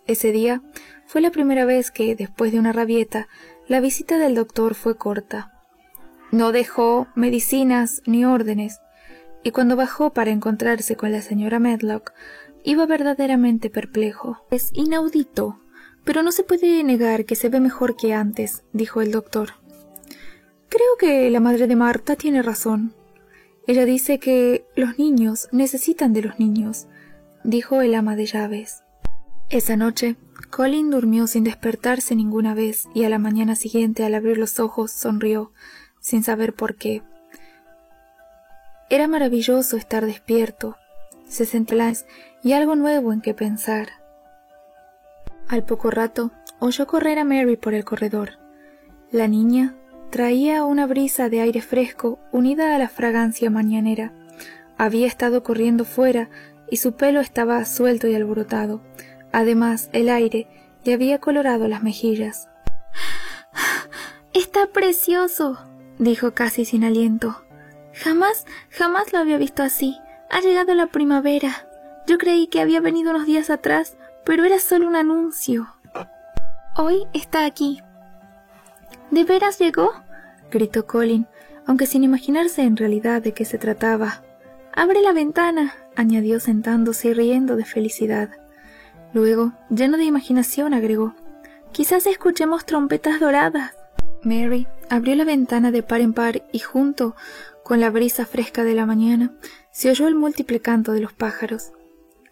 Ese día fue la primera vez que, después de una rabieta, la visita del doctor fue corta. No dejó medicinas ni órdenes, y cuando bajó para encontrarse con la señora Medlock, iba verdaderamente perplejo. Es inaudito, pero no se puede negar que se ve mejor que antes, dijo el doctor. Creo que la madre de Marta tiene razón. Ella dice que los niños necesitan de los niños, dijo el ama de llaves. Esa noche, Colin durmió sin despertarse ninguna vez y a la mañana siguiente al abrir los ojos sonrió, sin saber por qué. Era maravilloso estar despierto, se sentía y algo nuevo en que pensar. Al poco rato oyó correr a Mary por el corredor. La niña traía una brisa de aire fresco unida a la fragancia mañanera. Había estado corriendo fuera y su pelo estaba suelto y alborotado. Además, el aire le había colorado las mejillas. Está precioso, dijo casi sin aliento. Jamás, jamás lo había visto así. Ha llegado la primavera. Yo creí que había venido unos días atrás, pero era solo un anuncio. Hoy está aquí. ¿De veras llegó? gritó Colin, aunque sin imaginarse en realidad de qué se trataba. Abre la ventana, añadió sentándose y riendo de felicidad. Luego, lleno de imaginación, agregó Quizás escuchemos trompetas doradas. Mary abrió la ventana de par en par y junto con la brisa fresca de la mañana se oyó el múltiple canto de los pájaros.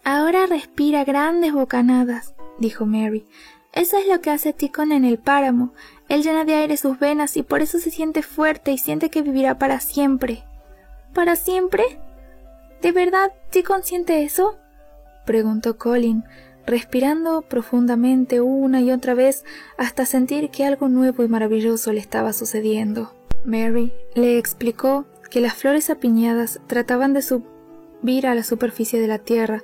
Ahora respira grandes bocanadas, dijo Mary. Eso es lo que hace Ticon en el páramo. Él llena de aire sus venas y por eso se siente fuerte y siente que vivirá para siempre. ¿Para siempre? ¿De verdad Ticon siente eso? preguntó Colin, respirando profundamente una y otra vez hasta sentir que algo nuevo y maravilloso le estaba sucediendo. Mary le explicó que las flores apiñadas trataban de subir a la superficie de la tierra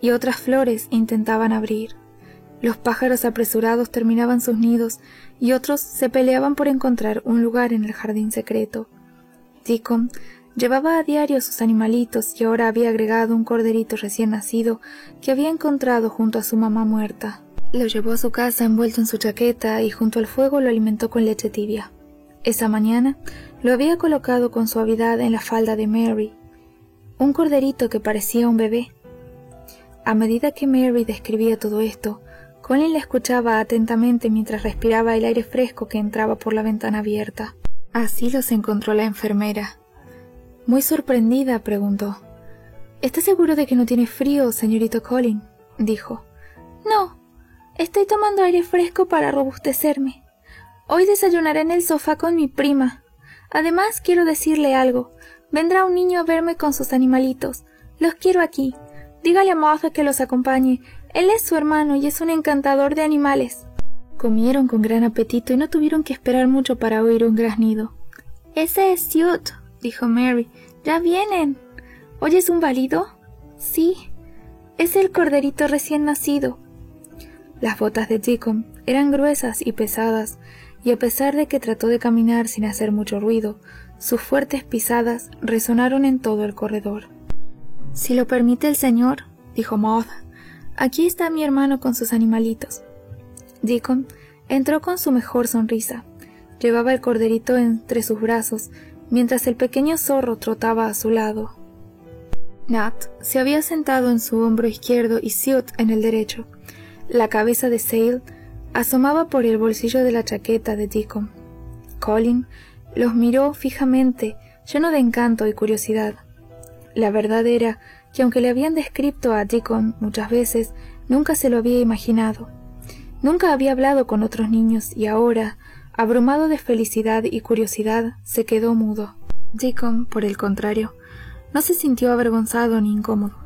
y otras flores intentaban abrir. Los pájaros apresurados terminaban sus nidos y otros se peleaban por encontrar un lugar en el jardín secreto. Deacon llevaba a diario sus animalitos y ahora había agregado un corderito recién nacido que había encontrado junto a su mamá muerta. Lo llevó a su casa envuelto en su chaqueta y junto al fuego lo alimentó con leche tibia. Esa mañana lo había colocado con suavidad en la falda de Mary, un corderito que parecía un bebé. A medida que Mary describía todo esto, Colin la escuchaba atentamente mientras respiraba el aire fresco que entraba por la ventana abierta. Así los encontró la enfermera. Muy sorprendida, preguntó. ¿Está seguro de que no tiene frío, señorito Colin? dijo. No, estoy tomando aire fresco para robustecerme. Hoy desayunaré en el sofá con mi prima. Además, quiero decirle algo. Vendrá un niño a verme con sus animalitos. Los quiero aquí. Dígale a Martha que los acompañe. Él es su hermano y es un encantador de animales. Comieron con gran apetito y no tuvieron que esperar mucho para oír un graznido. Ese es Sute, dijo Mary. Ya vienen. ¿Oyes un balido? Sí. Es el corderito recién nacido. Las botas de Deacon eran gruesas y pesadas, y a pesar de que trató de caminar sin hacer mucho ruido, sus fuertes pisadas resonaron en todo el corredor. Si lo permite el señor, dijo Maud, aquí está mi hermano con sus animalitos. Deacon entró con su mejor sonrisa. Llevaba el corderito entre sus brazos, mientras el pequeño zorro trotaba a su lado. Nat se había sentado en su hombro izquierdo y Siut en el derecho. La cabeza de Sale asomaba por el bolsillo de la chaqueta de Deacon. Colin los miró fijamente, lleno de encanto y curiosidad. La verdad era que aunque le habían descrito a Deacon muchas veces, nunca se lo había imaginado. Nunca había hablado con otros niños y ahora, abrumado de felicidad y curiosidad, se quedó mudo. Deacon, por el contrario, no se sintió avergonzado ni incómodo.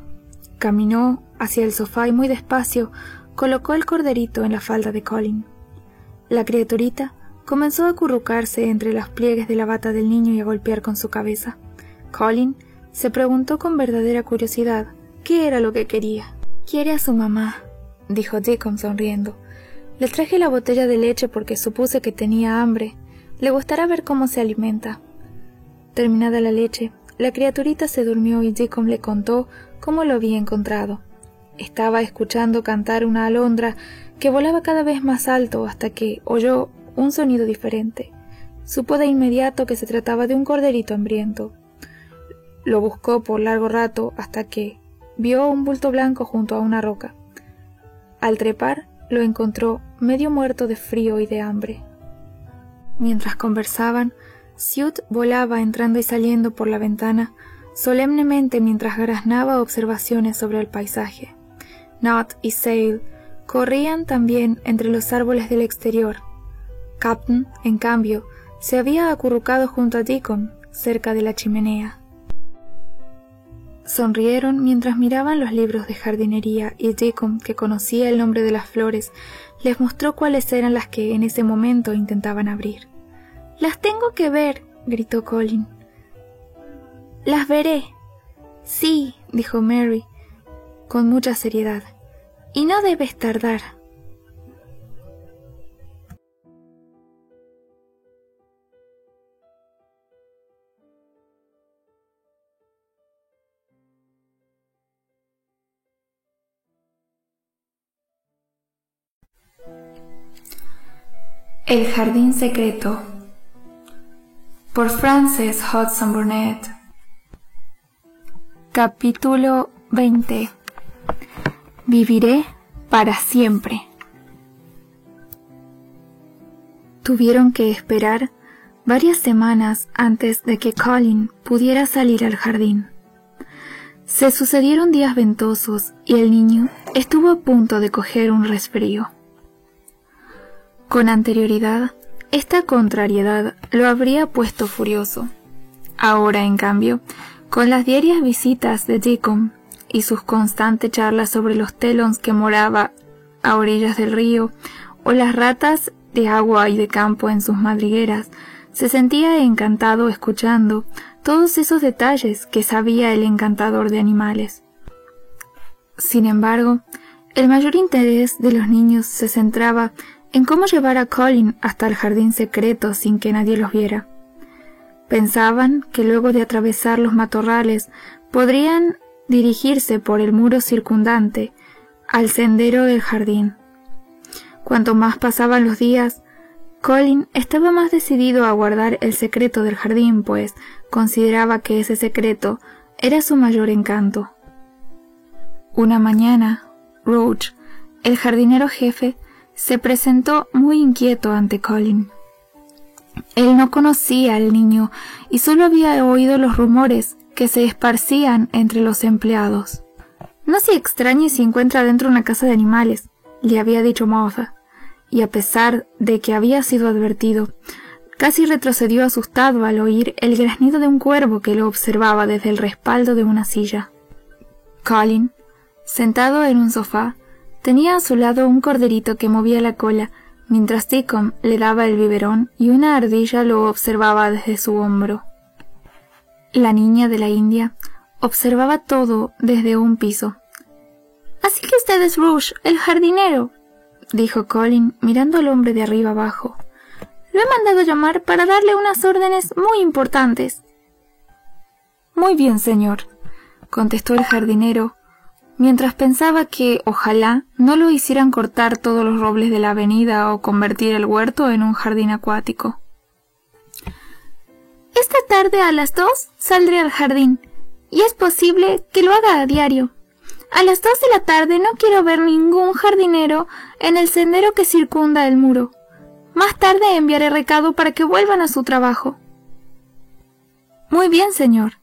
Caminó hacia el sofá y muy despacio colocó el corderito en la falda de Colin. La criaturita comenzó a acurrucarse entre los pliegues de la bata del niño y a golpear con su cabeza. Colin se preguntó con verdadera curiosidad qué era lo que quería. Quiere a su mamá, dijo Deacon sonriendo. Le traje la botella de leche porque supuse que tenía hambre. Le gustará ver cómo se alimenta. Terminada la leche, la criaturita se durmió y Deacon le contó cómo lo había encontrado. Estaba escuchando cantar una alondra que volaba cada vez más alto hasta que oyó un sonido diferente. Supo de inmediato que se trataba de un corderito hambriento. Lo buscó por largo rato hasta que vio un bulto blanco junto a una roca. Al trepar, lo encontró medio muerto de frío y de hambre. Mientras conversaban, Siut volaba entrando y saliendo por la ventana, solemnemente mientras graznaba observaciones sobre el paisaje. Nut y Sale corrían también entre los árboles del exterior. Captain, en cambio, se había acurrucado junto a Deacon, cerca de la chimenea. Sonrieron mientras miraban los libros de jardinería y Deacon, que conocía el nombre de las flores, les mostró cuáles eran las que en ese momento intentaban abrir. Las tengo que ver, gritó Colin. Las veré. Sí, dijo Mary, con mucha seriedad. Y no debes tardar. El jardín secreto por Frances Hodgson Burnett Capítulo 20 Viviré para siempre. Tuvieron que esperar varias semanas antes de que Colin pudiera salir al jardín. Se sucedieron días ventosos y el niño estuvo a punto de coger un resfrío. Con anterioridad, esta contrariedad lo habría puesto furioso. Ahora, en cambio, con las diarias visitas de Deacon y sus constantes charlas sobre los telons que moraba a orillas del río o las ratas de agua y de campo en sus madrigueras, se sentía encantado escuchando todos esos detalles que sabía el encantador de animales. Sin embargo, el mayor interés de los niños se centraba en cómo llevar a Colin hasta el jardín secreto sin que nadie los viera. Pensaban que luego de atravesar los matorrales podrían dirigirse por el muro circundante al sendero del jardín. Cuanto más pasaban los días, Colin estaba más decidido a guardar el secreto del jardín, pues consideraba que ese secreto era su mayor encanto. Una mañana, Roach, el jardinero jefe, se presentó muy inquieto ante Colin. Él no conocía al niño y solo había oído los rumores que se esparcían entre los empleados. No se extrañe si encuentra dentro una casa de animales, le había dicho Martha, y a pesar de que había sido advertido, casi retrocedió asustado al oír el graznido de un cuervo que lo observaba desde el respaldo de una silla. Colin, sentado en un sofá, Tenía a su lado un corderito que movía la cola, mientras Ticom le daba el biberón y una ardilla lo observaba desde su hombro. La niña de la India observaba todo desde un piso. Así que usted es Rush, el jardinero, dijo Colin mirando al hombre de arriba abajo. Lo he mandado llamar para darle unas órdenes muy importantes. Muy bien, señor, contestó el jardinero, mientras pensaba que ojalá no lo hicieran cortar todos los robles de la avenida o convertir el huerto en un jardín acuático. Esta tarde a las dos saldré al jardín, y es posible que lo haga a diario. A las dos de la tarde no quiero ver ningún jardinero en el sendero que circunda el muro. Más tarde enviaré recado para que vuelvan a su trabajo. Muy bien, señor,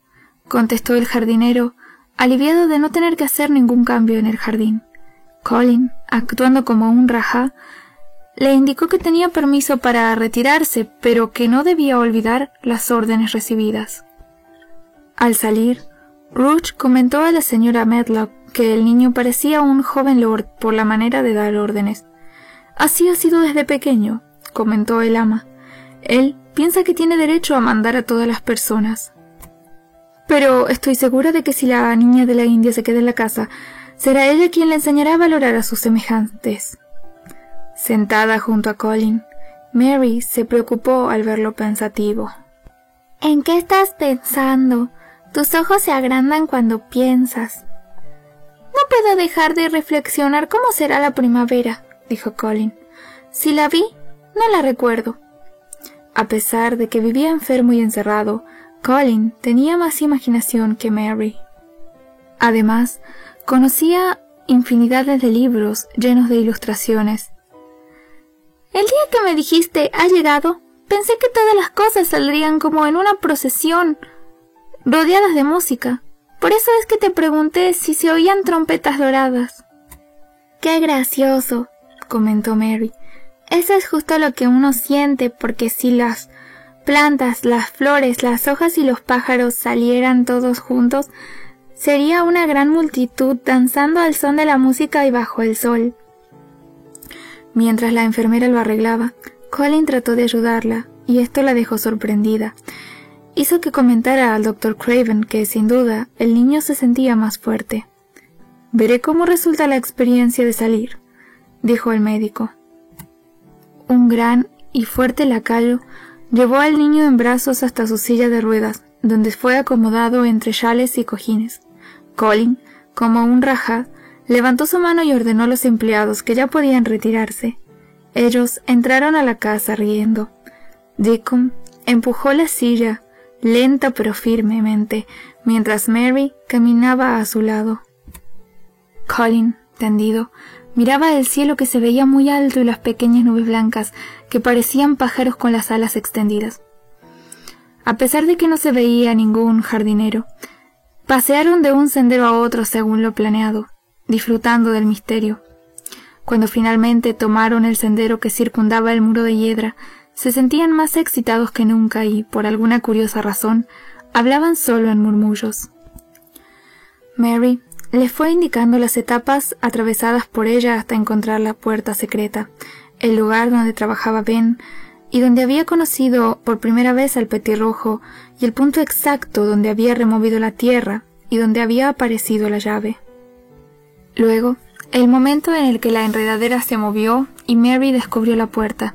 contestó el jardinero, aliviado de no tener que hacer ningún cambio en el jardín. Colin, actuando como un rajá, le indicó que tenía permiso para retirarse, pero que no debía olvidar las órdenes recibidas. Al salir, Rouge comentó a la señora Medlock que el niño parecía un joven lord por la manera de dar órdenes. Así ha sido desde pequeño, comentó el ama. Él piensa que tiene derecho a mandar a todas las personas. Pero estoy segura de que si la niña de la India se queda en la casa, será ella quien le enseñará a valorar a sus semejantes. Sentada junto a Colin, Mary se preocupó al verlo pensativo. ¿En qué estás pensando? Tus ojos se agrandan cuando piensas. No puedo dejar de reflexionar cómo será la primavera, dijo Colin. Si la vi, no la recuerdo. A pesar de que vivía enfermo y encerrado, Colin tenía más imaginación que Mary. Además, conocía infinidades de libros llenos de ilustraciones. El día que me dijiste ha llegado, pensé que todas las cosas saldrían como en una procesión, rodeadas de música. Por eso es que te pregunté si se oían trompetas doradas. Qué gracioso, comentó Mary. Eso es justo lo que uno siente, porque si las plantas, las flores, las hojas y los pájaros salieran todos juntos, sería una gran multitud danzando al son de la música y bajo el sol. Mientras la enfermera lo arreglaba, Colin trató de ayudarla, y esto la dejó sorprendida hizo que comentara al doctor Craven que, sin duda, el niño se sentía más fuerte. Veré cómo resulta la experiencia de salir, dijo el médico. Un gran y fuerte lacayo llevó al niño en brazos hasta su silla de ruedas, donde fue acomodado entre chales y cojines. Colin, como un rajá, levantó su mano y ordenó a los empleados que ya podían retirarse. Ellos entraron a la casa riendo. Deacon empujó la silla lenta pero firmemente, mientras Mary caminaba a su lado. Colin, tendido, miraba el cielo que se veía muy alto y las pequeñas nubes blancas que parecían pájaros con las alas extendidas. A pesar de que no se veía ningún jardinero, pasearon de un sendero a otro según lo planeado, disfrutando del misterio. Cuando finalmente tomaron el sendero que circundaba el muro de hiedra, se sentían más excitados que nunca y, por alguna curiosa razón, hablaban solo en murmullos. Mary le fue indicando las etapas atravesadas por ella hasta encontrar la puerta secreta, el lugar donde trabajaba Ben y donde había conocido por primera vez al petirrojo y el punto exacto donde había removido la tierra y donde había aparecido la llave. Luego, el momento en el que la enredadera se movió y Mary descubrió la puerta,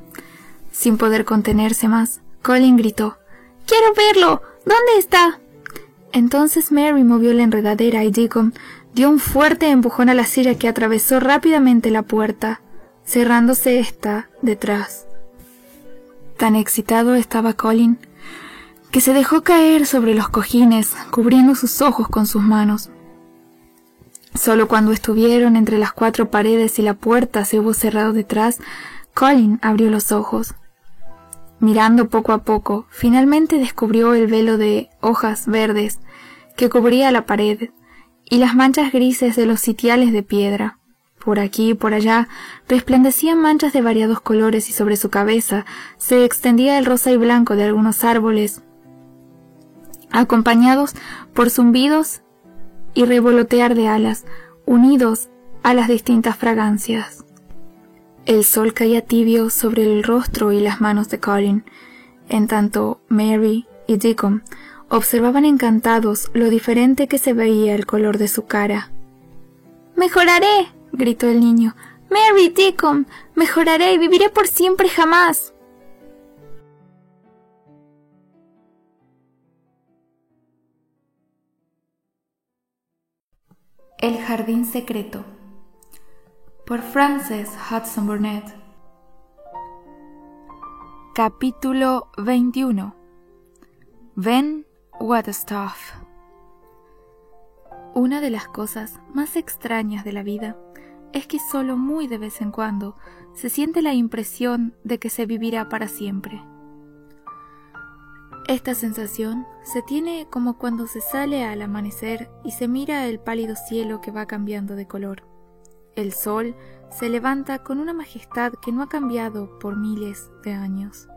sin poder contenerse más, Colin gritó Quiero verlo. ¿Dónde está? Entonces Mary movió la enredadera y Deacon dio un fuerte empujón a la silla que atravesó rápidamente la puerta, cerrándose esta detrás. Tan excitado estaba Colin que se dejó caer sobre los cojines, cubriendo sus ojos con sus manos. Solo cuando estuvieron entre las cuatro paredes y la puerta se hubo cerrado detrás, Colin abrió los ojos. Mirando poco a poco, finalmente descubrió el velo de hojas verdes que cubría la pared y las manchas grises de los sitiales de piedra. Por aquí y por allá resplandecían manchas de variados colores y sobre su cabeza se extendía el rosa y blanco de algunos árboles, acompañados por zumbidos y revolotear de alas, unidos a las distintas fragancias. El sol caía tibio sobre el rostro y las manos de Colin, en tanto Mary y Deacon observaban encantados lo diferente que se veía el color de su cara. Mejoraré, gritó el niño. Mary, Deacon, mejoraré y viviré por siempre jamás. El jardín secreto por Frances Hudson Burnett Capítulo 21 Ben Waterstaff Una de las cosas más extrañas de la vida es que solo muy de vez en cuando se siente la impresión de que se vivirá para siempre. Esta sensación se tiene como cuando se sale al amanecer y se mira el pálido cielo que va cambiando de color. El sol se levanta con una majestad que no ha cambiado por miles de años.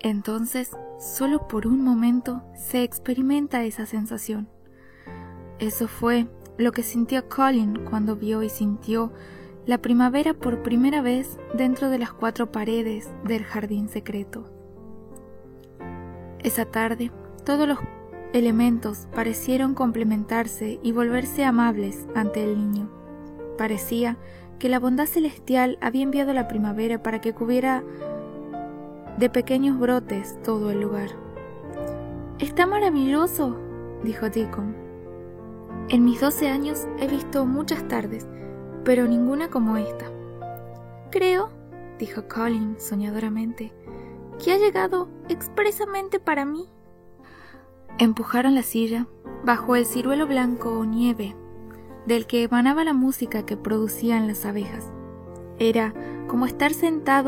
Entonces, solo por un momento se experimenta esa sensación. Eso fue lo que sintió Colin cuando vio y sintió la primavera por primera vez dentro de las cuatro paredes del jardín secreto. Esa tarde, todos los elementos parecieron complementarse y volverse amables ante el niño. Parecía que la bondad celestial había enviado la primavera para que cubriera de pequeños brotes todo el lugar. Está maravilloso, dijo Deacon. En mis doce años he visto muchas tardes, pero ninguna como esta. Creo, dijo Colin soñadoramente, que ha llegado expresamente para mí. Empujaron la silla bajo el ciruelo blanco o nieve, del que emanaba la música que producían las abejas. Era como estar sentado